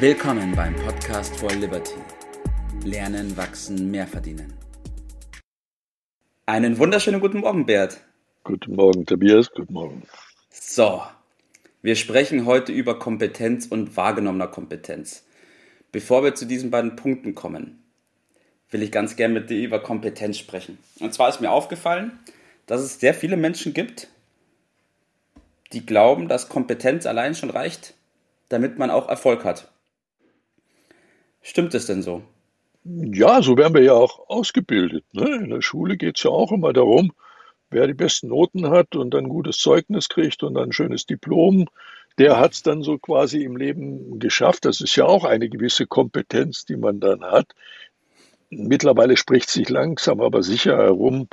Willkommen beim Podcast for Liberty. Lernen, wachsen, mehr verdienen. Einen wunderschönen guten Morgen, Bert. Guten Morgen, Tobias. Guten Morgen. So, wir sprechen heute über Kompetenz und wahrgenommener Kompetenz. Bevor wir zu diesen beiden Punkten kommen, will ich ganz gerne mit dir über Kompetenz sprechen. Und zwar ist mir aufgefallen, dass es sehr viele Menschen gibt, die glauben, dass Kompetenz allein schon reicht, damit man auch Erfolg hat. Stimmt es denn so? Ja, so werden wir ja auch ausgebildet. Ne? In der Schule geht es ja auch immer darum, wer die besten Noten hat und dann ein gutes Zeugnis kriegt und dann ein schönes Diplom, der hat es dann so quasi im Leben geschafft. Das ist ja auch eine gewisse Kompetenz, die man dann hat. Mittlerweile spricht sich langsam aber sicher herum,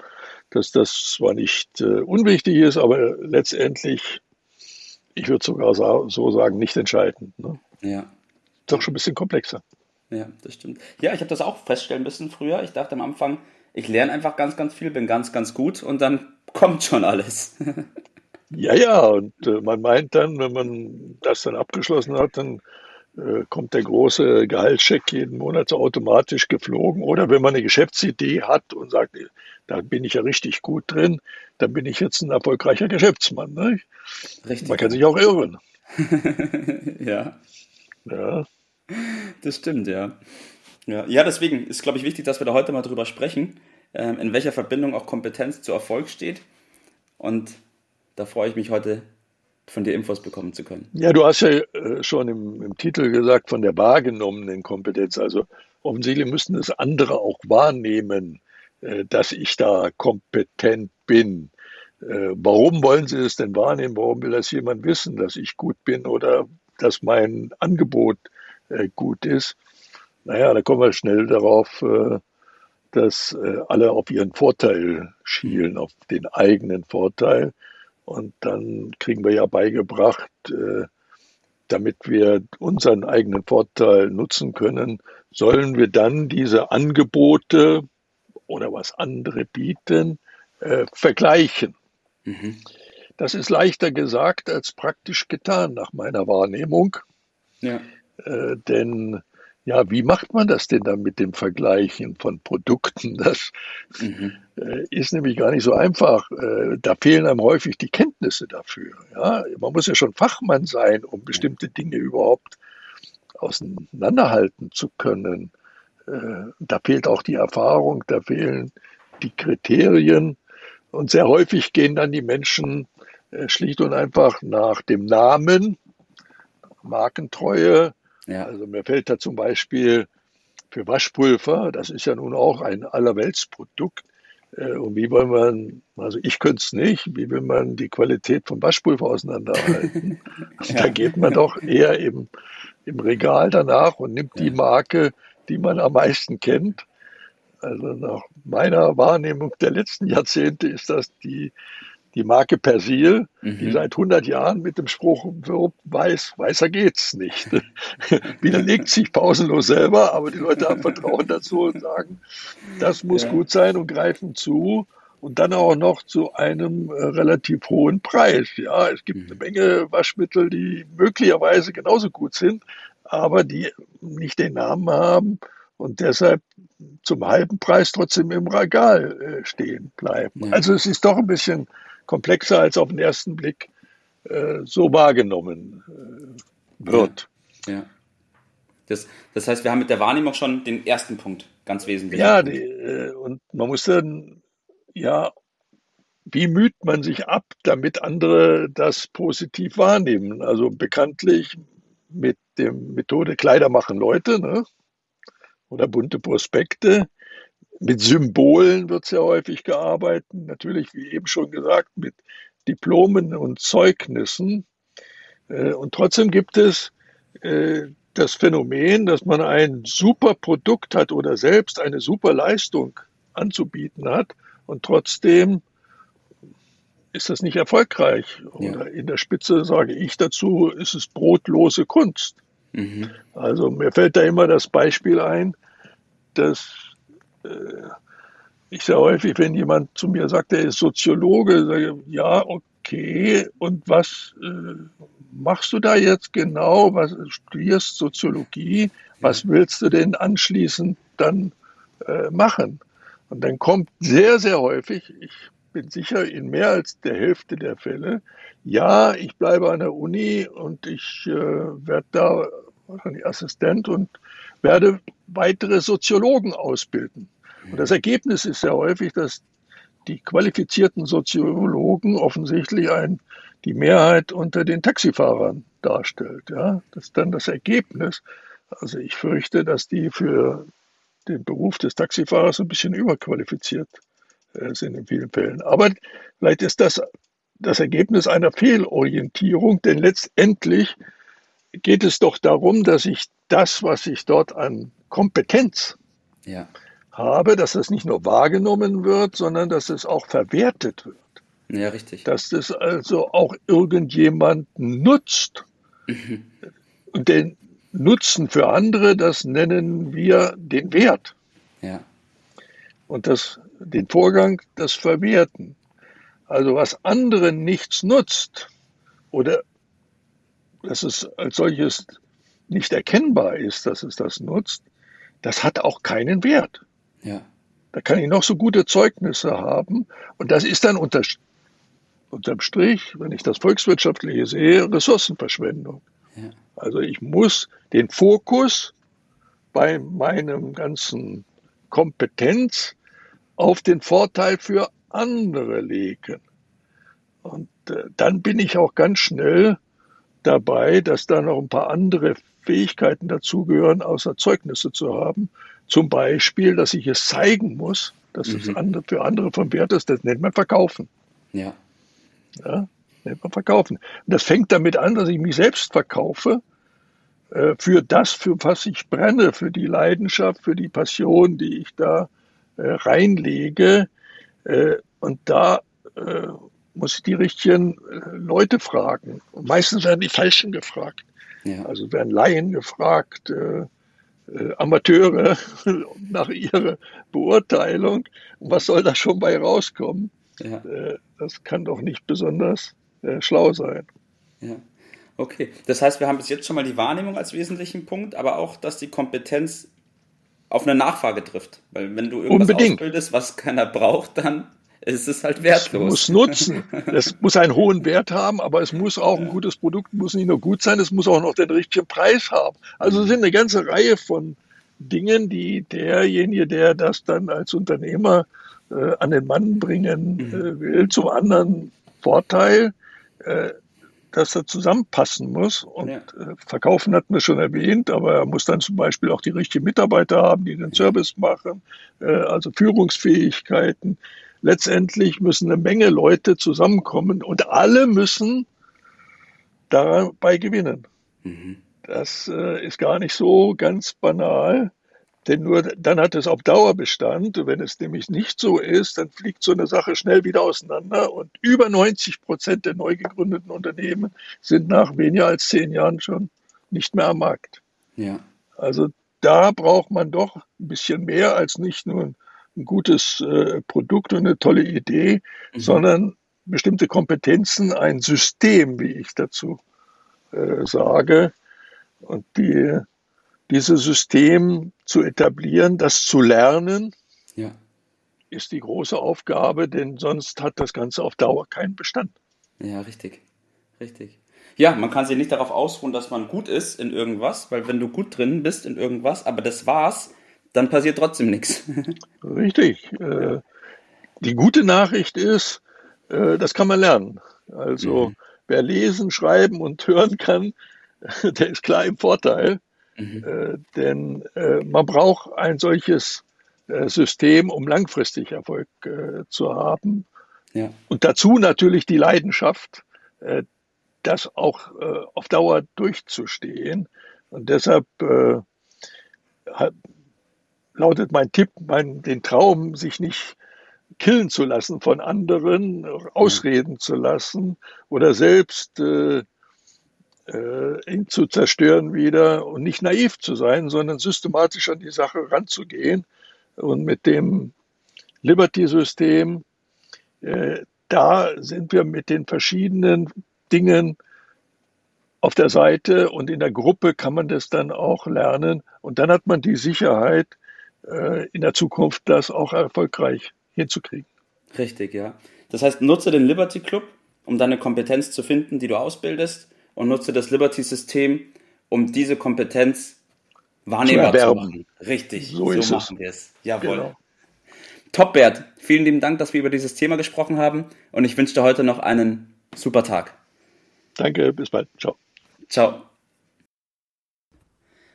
dass das zwar nicht äh, unwichtig ist, aber letztendlich, ich würde sogar so sagen, nicht entscheidend. Ne? Ja. Doch schon ein bisschen komplexer. Ja, das stimmt. Ja, ich habe das auch feststellen müssen früher. Ich dachte am Anfang, ich lerne einfach ganz, ganz viel, bin ganz, ganz gut und dann kommt schon alles. ja, ja, und äh, man meint dann, wenn man das dann abgeschlossen hat, dann äh, kommt der große Gehaltscheck jeden Monat so automatisch geflogen. Oder wenn man eine Geschäftsidee hat und sagt, da bin ich ja richtig gut drin, dann bin ich jetzt ein erfolgreicher Geschäftsmann. Ne? Richtig. Man kann sich auch irren. ja. Ja. Das stimmt, ja. Ja, ja deswegen ist, glaube ich, wichtig, dass wir da heute mal drüber sprechen, ähm, in welcher Verbindung auch Kompetenz zu Erfolg steht. Und da freue ich mich heute, von dir Infos bekommen zu können. Ja, du hast ja äh, schon im, im Titel gesagt, von der wahrgenommenen Kompetenz. Also offensichtlich müssen es andere auch wahrnehmen, äh, dass ich da kompetent bin. Äh, warum wollen sie es denn wahrnehmen? Warum will das jemand wissen, dass ich gut bin oder dass mein Angebot gut ist. Naja, da kommen wir schnell darauf, äh, dass äh, alle auf ihren Vorteil schielen, auf den eigenen Vorteil. Und dann kriegen wir ja beigebracht, damit wir unseren eigenen Vorteil nutzen können, sollen wir dann diese Angebote oder was andere bieten, äh, vergleichen. Mhm. Das ist leichter gesagt als praktisch getan nach meiner Wahrnehmung. Ja. Äh, denn ja, wie macht man das denn dann mit dem Vergleichen von Produkten? Das mhm. äh, ist nämlich gar nicht so einfach. Äh, da fehlen einem häufig die Kenntnisse dafür. Ja? Man muss ja schon Fachmann sein, um bestimmte Dinge überhaupt auseinanderhalten zu können. Äh, da fehlt auch die Erfahrung, da fehlen die Kriterien. Und sehr häufig gehen dann die Menschen äh, schlicht und einfach nach dem Namen, Markentreue, ja. Also mir fällt da zum Beispiel für Waschpulver, das ist ja nun auch ein Allerweltsprodukt. Äh, und wie wollen man, also ich könnte es nicht, wie will man die Qualität von Waschpulver auseinanderhalten? ja. Da geht man doch eher im, im Regal danach und nimmt die Marke, die man am meisten kennt. Also nach meiner Wahrnehmung der letzten Jahrzehnte ist das die die Marke Persil, mhm. die seit 100 Jahren mit dem Spruch wirbt, weiß, weißer geht's nicht. Widerlegt sich pausenlos selber, aber die Leute haben Vertrauen dazu und sagen, das muss ja. gut sein und greifen zu. Und dann auch noch zu einem äh, relativ hohen Preis. Ja, es gibt eine mhm. Menge Waschmittel, die möglicherweise genauso gut sind, aber die nicht den Namen haben und deshalb zum halben Preis trotzdem im Regal äh, stehen bleiben. Also es ist doch ein bisschen komplexer als auf den ersten Blick äh, so wahrgenommen äh, wird. Ja. ja. Das, das, heißt, wir haben mit der Wahrnehmung schon den ersten Punkt, ganz wesentlich. Ja, die, äh, und man muss dann, ja, wie müht man sich ab, damit andere das positiv wahrnehmen? Also bekanntlich mit der Methode Kleider machen Leute ne? oder bunte Prospekte mit Symbolen wird sehr häufig gearbeitet, natürlich, wie eben schon gesagt, mit Diplomen und Zeugnissen. Äh, und trotzdem gibt es äh, das Phänomen, dass man ein super Produkt hat oder selbst eine super Leistung anzubieten hat und trotzdem ist das nicht erfolgreich. Oder in der Spitze sage ich dazu, ist es brotlose Kunst. Mhm. Also mir fällt da immer das Beispiel ein, dass ich sehr häufig, wenn jemand zu mir sagt, er ist Soziologe, sage ich, ja, okay, und was äh, machst du da jetzt genau? Was studierst Soziologie? Was willst du denn anschließend dann äh, machen? Und dann kommt sehr, sehr häufig, ich bin sicher in mehr als der Hälfte der Fälle, ja, ich bleibe an der Uni und ich äh, werde da wahrscheinlich Assistent und werde weitere Soziologen ausbilden. Und das Ergebnis ist sehr häufig, dass die qualifizierten Soziologen offensichtlich ein, die Mehrheit unter den Taxifahrern darstellt. Ja, das ist dann das Ergebnis. Also ich fürchte, dass die für den Beruf des Taxifahrers ein bisschen überqualifiziert äh, sind in vielen Fällen. Aber vielleicht ist das das Ergebnis einer Fehlorientierung, denn letztendlich geht es doch darum, dass ich das, was ich dort an Kompetenz ja. Habe, dass das nicht nur wahrgenommen wird, sondern dass es auch verwertet wird. Ja, richtig. Dass das also auch irgendjemand nutzt. Mhm. Und den Nutzen für andere, das nennen wir den Wert. Ja. Und das, den Vorgang, das Verwerten. Also was anderen nichts nutzt oder dass es als solches nicht erkennbar ist, dass es das nutzt, das hat auch keinen Wert. Ja. Da kann ich noch so gute Zeugnisse haben und das ist dann unter, unterm Strich, wenn ich das Volkswirtschaftliche sehe, Ressourcenverschwendung. Ja. Also ich muss den Fokus bei meinem ganzen Kompetenz auf den Vorteil für andere legen. Und äh, dann bin ich auch ganz schnell dabei, dass da noch ein paar andere Fähigkeiten dazugehören, außer Zeugnisse zu haben. Zum Beispiel, dass ich es zeigen muss, dass mhm. es für andere von Wert ist. Das nennt man Verkaufen. Ja. Ja, nennt man Verkaufen. Und das fängt damit an, dass ich mich selbst verkaufe äh, für das, für was ich brenne, für die Leidenschaft, für die Passion, die ich da äh, reinlege. Äh, und da äh, muss ich die richtigen äh, Leute fragen. Und meistens werden die Falschen gefragt. Ja. Also werden Laien gefragt, äh, äh, Amateure nach ihrer Beurteilung. Und was soll da schon bei rauskommen? Ja. Äh, das kann doch nicht besonders äh, schlau sein. Ja. Okay, das heißt, wir haben bis jetzt schon mal die Wahrnehmung als wesentlichen Punkt, aber auch, dass die Kompetenz auf eine Nachfrage trifft. Weil wenn du irgendwas Unbedingt. ausbildest, was keiner braucht, dann es ist halt wertlos. Es muss nutzen. Es muss einen hohen Wert haben, aber es muss auch ein gutes Produkt, muss nicht nur gut sein, es muss auch noch den richtigen Preis haben. Also es sind eine ganze Reihe von Dingen, die derjenige, der das dann als Unternehmer äh, an den Mann bringen mhm. äh, will, zum anderen Vorteil, äh, dass er zusammenpassen muss. Und ja. Äh, verkaufen hatten wir schon erwähnt, aber er muss dann zum Beispiel auch die richtigen Mitarbeiter haben, die den Service machen, äh, also Führungsfähigkeiten letztendlich müssen eine Menge Leute zusammenkommen und alle müssen dabei gewinnen. Mhm. Das äh, ist gar nicht so ganz banal, denn nur dann hat es auf Dauer Bestand. Wenn es nämlich nicht so ist, dann fliegt so eine Sache schnell wieder auseinander und über 90 Prozent der neu gegründeten Unternehmen sind nach weniger als zehn Jahren schon nicht mehr am Markt. Ja. Also da braucht man doch ein bisschen mehr als nicht nur ein ein gutes äh, Produkt und eine tolle Idee, mhm. sondern bestimmte Kompetenzen, ein System, wie ich dazu äh, sage. Und die, dieses System zu etablieren, das zu lernen, ja. ist die große Aufgabe, denn sonst hat das Ganze auf Dauer keinen Bestand. Ja, richtig. Richtig. Ja, man kann sich nicht darauf ausruhen, dass man gut ist in irgendwas, weil wenn du gut drin bist in irgendwas, aber das war's, dann passiert trotzdem nichts. Richtig. Äh, die gute Nachricht ist, äh, das kann man lernen. Also mhm. wer lesen, schreiben und hören kann, der ist klar im Vorteil. Mhm. Äh, denn man braucht ein solches System, um langfristig Erfolg zu haben. Ja. Und dazu natürlich die Leidenschaft, das auch auf Dauer durchzustehen. Und deshalb lautet mein Tipp, mein, den Traum, sich nicht killen zu lassen von anderen, ausreden zu lassen oder selbst äh, äh, ihn zu zerstören wieder und nicht naiv zu sein, sondern systematisch an die Sache ranzugehen und mit dem Liberty-System äh, da sind wir mit den verschiedenen Dingen auf der Seite und in der Gruppe kann man das dann auch lernen. Und dann hat man die Sicherheit, äh, in der Zukunft das auch erfolgreich hinzukriegen. Richtig, ja. Das heißt, nutze den Liberty Club, um deine Kompetenz zu finden, die du ausbildest, und nutze das Liberty-System, um diese Kompetenz wahrnehmbar zu, zu machen. Richtig, so, so machen wir es. Jawohl. Genau. Top, Bert. Vielen lieben Dank, dass wir über dieses Thema gesprochen haben und ich wünsche dir heute noch einen super Tag. Danke, bis bald. Ciao. Ciao.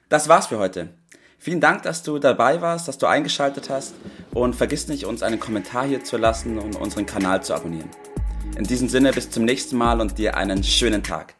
Das war's für heute. Vielen Dank, dass du dabei warst, dass du eingeschaltet hast und vergiss nicht, uns einen Kommentar hier zu lassen und unseren Kanal zu abonnieren. In diesem Sinne bis zum nächsten Mal und dir einen schönen Tag.